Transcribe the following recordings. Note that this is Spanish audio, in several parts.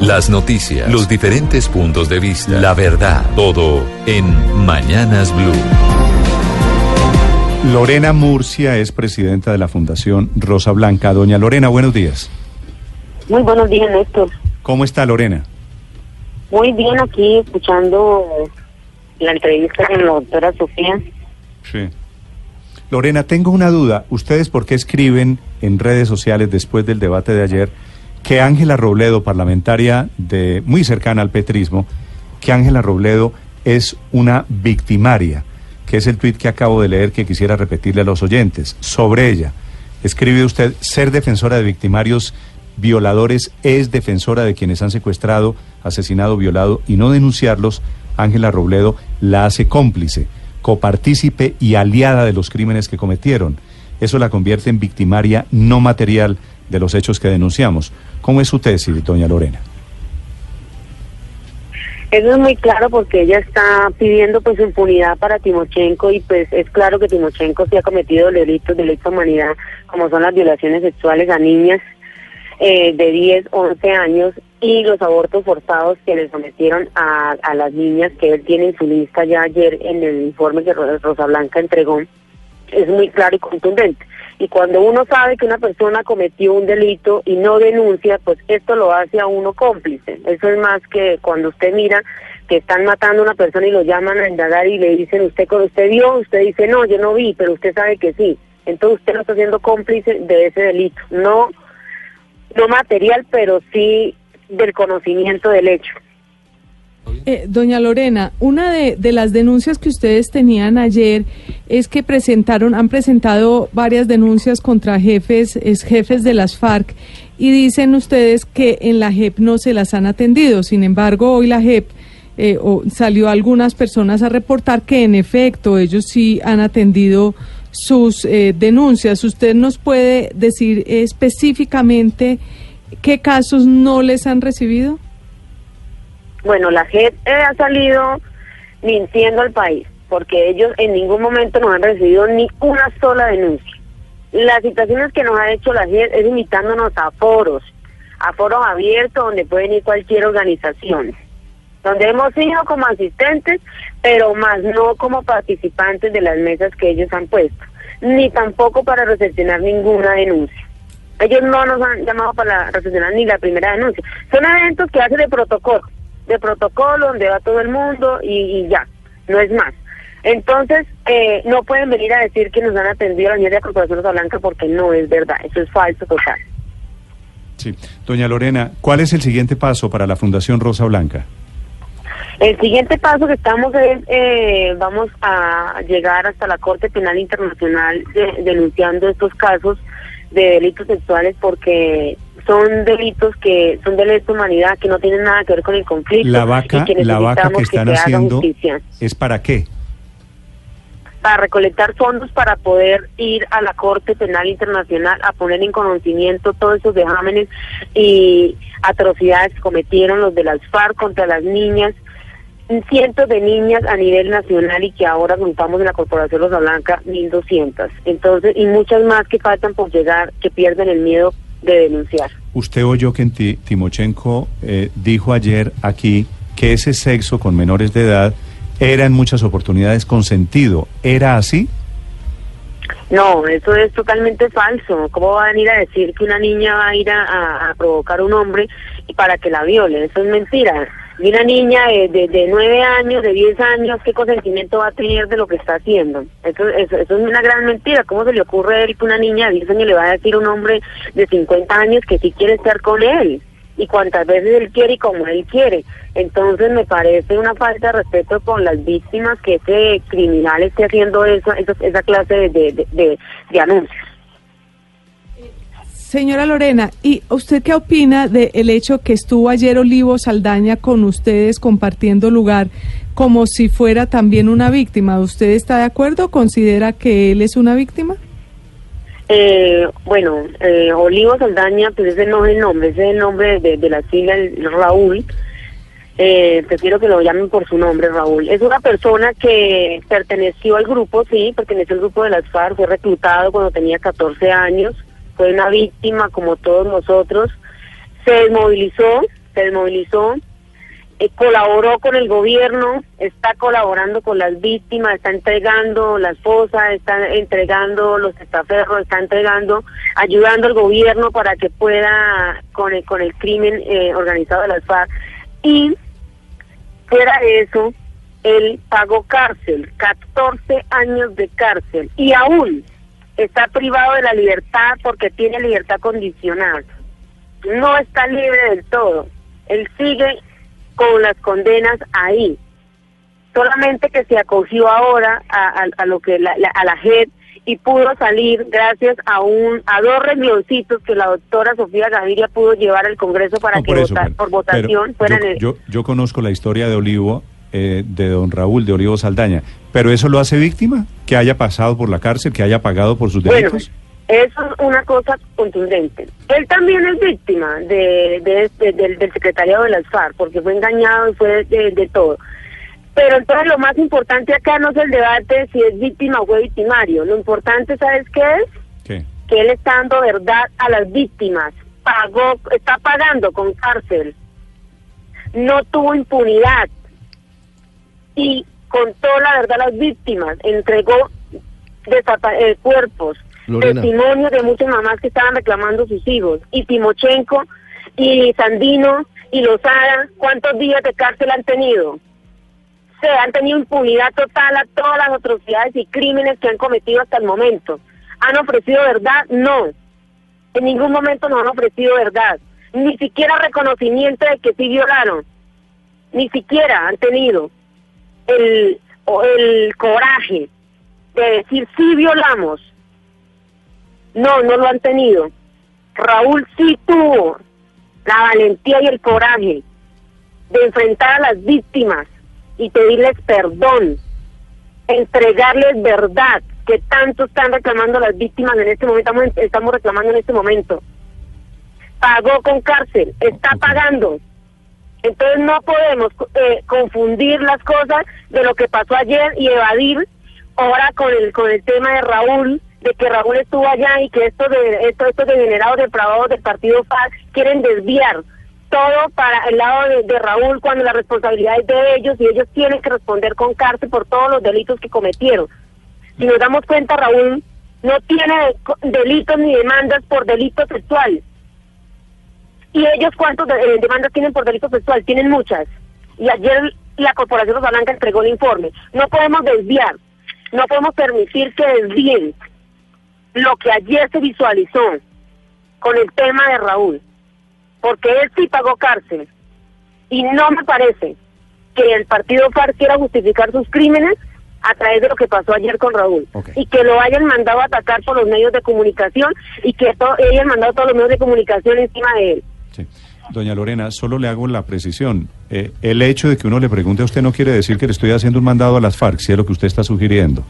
Las noticias, los diferentes puntos de vista, la verdad, todo en Mañanas Blue. Lorena Murcia es presidenta de la Fundación Rosa Blanca. Doña Lorena, buenos días. Muy buenos días, Néstor. ¿Cómo está Lorena? Muy bien aquí escuchando la entrevista con la doctora Sofía. Sí. Lorena, tengo una duda. ¿Ustedes por qué escriben en redes sociales después del debate de ayer que Ángela Robledo, parlamentaria de muy cercana al petrismo, que Ángela Robledo es una victimaria, que es el tuit que acabo de leer que quisiera repetirle a los oyentes. Sobre ella, escribe usted, ser defensora de victimarios violadores es defensora de quienes han secuestrado, asesinado, violado y no denunciarlos, Ángela Robledo la hace cómplice, copartícipe y aliada de los crímenes que cometieron. Eso la convierte en victimaria no material de los hechos que denunciamos. ¿Cómo es su tesis, doña Lorena? Eso es muy claro porque ella está pidiendo pues impunidad para Timochenko y pues es claro que Timochenko sí ha cometido delitos de lesa humanidad como son las violaciones sexuales a niñas eh, de 10, 11 años y los abortos forzados que le sometieron a, a las niñas que él tiene en su lista ya ayer en el informe que Rosa Blanca entregó. Es muy claro y contundente. Y cuando uno sabe que una persona cometió un delito y no denuncia, pues esto lo hace a uno cómplice. Eso es más que cuando usted mira que están matando a una persona y lo llaman a indagar y le dicen, ¿usted usted vio? Usted dice, no, yo no vi, pero usted sabe que sí. Entonces usted no está siendo cómplice de ese delito. No, no material, pero sí del conocimiento del hecho. Eh, doña Lorena, una de, las denuncias que ustedes tenían ayer es que presentaron, han presentado varias denuncias contra jefes, es jefes de las FARC, y dicen ustedes que en la JEP no se las han atendido. Sin embargo, hoy la JEP eh, o, salió algunas personas a reportar que en efecto ellos sí han atendido sus eh, denuncias. ¿Usted nos puede decir específicamente qué casos no les han recibido? Bueno, la JEP ha salido mintiendo al país, porque ellos en ningún momento nos han recibido ni una sola denuncia. Las situaciones que nos ha hecho la JEP es invitándonos a foros, a foros abiertos donde pueden ir cualquier organización, donde hemos ido como asistentes, pero más no como participantes de las mesas que ellos han puesto, ni tampoco para recepcionar ninguna denuncia. Ellos no nos han llamado para recepcionar ni la primera denuncia. Son eventos que hacen de protocolo de protocolo donde va todo el mundo y, ya, no es más. Entonces, eh, no pueden venir a decir que nos han atendido a la niña de Corporación Rosa Blanca porque no es verdad, eso es falso total. Sí, doña Lorena, ¿cuál es el siguiente paso para la Fundación Rosa Blanca? El siguiente paso que estamos es, eh, vamos a llegar hasta la Corte Penal Internacional denunciando estos casos de delitos sexuales porque son delitos que son delitos de humanidad que no tienen nada que ver con el conflicto. La vaca, que la vaca que están haciendo es para qué? Para recolectar fondos para poder ir a la Corte Penal Internacional a poner en conocimiento todos esos vejámenes y atrocidades que cometieron los de las FARC contra las niñas, cientos de niñas a nivel nacional y que ahora contamos en la Corporación Rosa Blanca 1.200. Entonces, y muchas más que faltan por llegar, que pierden el miedo de denunciar. Usted oyó que Timochenko eh, dijo ayer aquí que ese sexo con menores de edad era en muchas oportunidades consentido. ¿Era así? No, eso es totalmente falso. ¿Cómo va a venir a decir que una niña va a ir a, a provocar a un hombre y para que la viole? Eso es mentira y una niña de, de, 9 años, de 10 años, ¿qué consentimiento va a tener de lo que está haciendo? Eso, eso, es una gran mentira. ¿Cómo se le ocurre a él que una niña de 10 años le va a decir a un hombre de 50 años que sí quiere estar con él? Y cuántas veces él quiere y como él quiere. Entonces me parece una falta de respeto con las víctimas que ese criminal esté haciendo eso, esa clase de, de, de anuncios. Señora Lorena, ¿y usted qué opina del hecho que estuvo ayer Olivo Saldaña con ustedes compartiendo lugar como si fuera también una víctima? ¿Usted está de acuerdo? ¿Considera que él es una víctima? Eh, bueno, eh, Olivo Saldaña, pues ese no es el nombre, ese es el nombre de, de la sigla Raúl. Eh, prefiero que lo llamen por su nombre, Raúl. Es una persona que perteneció al grupo, sí, perteneció al grupo de las FARC, fue reclutado cuando tenía 14 años, fue una víctima como todos nosotros, se desmovilizó, se desmovilizó, eh, colaboró con el gobierno, está colaborando con las víctimas, está entregando las fosas, está entregando los estaferros, está entregando, ayudando al gobierno para que pueda con el, con el crimen eh, organizado de las FARC. Y fuera de eso, él pagó cárcel, 14 años de cárcel, y aún está privado de la libertad porque tiene libertad condicional. No está libre del todo. Él sigue con las condenas ahí. Solamente que se acogió ahora a, lo que la, a la JED y pudo salir gracias a un a dos rengloncitos que la doctora Sofía Gaviria pudo llevar al Congreso para que por votación fueran yo, yo, conozco la historia de Olivo eh, de don Raúl de Olivo Saldaña pero eso lo hace víctima que haya pasado por la cárcel que haya pagado por sus delitos eso es una cosa contundente. Él también es víctima de, del, del, secretariado de las FARC, porque fue engañado y fue de, todo. Pero entonces lo más importante acá no es el debate si es víctima o fue victimario. Lo importante, ¿sabes qué es? Que él está dando verdad a las víctimas. Pagó, está pagando con cárcel. No tuvo impunidad. Y contó la verdad a las víctimas. Entregó eh, cuerpos. Testimonios de muchas mamás que estaban reclamando sus hijos. Y Timochenko y Sandino y Lozada, ¿cuántos días de cárcel han tenido? se han tenido impunidad total a todas las atrocidades y crímenes que han cometido hasta el momento. ¿Han ofrecido verdad? No. En ningún momento nos han ofrecido verdad. Ni siquiera reconocimiento de que sí violaron. Ni siquiera han tenido el, el coraje de decir sí violamos. No, no lo han tenido. Raúl sí tuvo la valentía y el coraje de enfrentar a las víctimas y pedirles perdón, entregarles verdad que tanto están reclamando las víctimas en este momento, estamos, reclamando en este momento. Pagó con cárcel, está pagando. Entonces no podemos eh, confundir las cosas de lo que pasó ayer y evadir ahora con el con el tema de Raúl, de que Raúl estuvo allá y que estos de estos, estos degenerados depravados del partido FAC quieren desviar todo para el lado de, Raúl cuando la responsabilidad es de ellos y ellos tienen que responder con cárcel por todos los delitos que cometieron. Si nos damos cuenta, Raúl no tiene delitos ni demandas por delito sexual. ¿Y ellos cuántos eh, demandas tienen por delito sexual? Tienen muchas. Y ayer la Corporación Rosa Blanca entregó el informe. No podemos desviar, no podemos permitir que desvíen lo que ayer se visualizó con el tema de Raúl porque él sí pagó cárcel. Y no me parece que el partido FARC quiera justificar sus crímenes a través de lo que pasó ayer con Raúl. Y que lo hayan mandado a atacar por los medios de comunicación y que hayan mandado todos los medios de comunicación encima de él. Sí. Doña Lorena, solo le hago la precisión. Eh, el hecho de que uno le pregunte a usted no quiere decir que le estoy haciendo un mandado a las FARC, si es lo que usted está sugiriendo.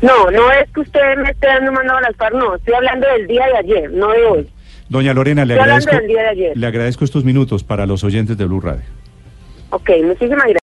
No, no es que usted me esté dando un mandado a las FARC, no. Estoy hablando del día de ayer, no de hoy. Doña Lorena, le agradezco, le agradezco estos minutos para los oyentes de Blue Radio. Ok, muchísimas gracias.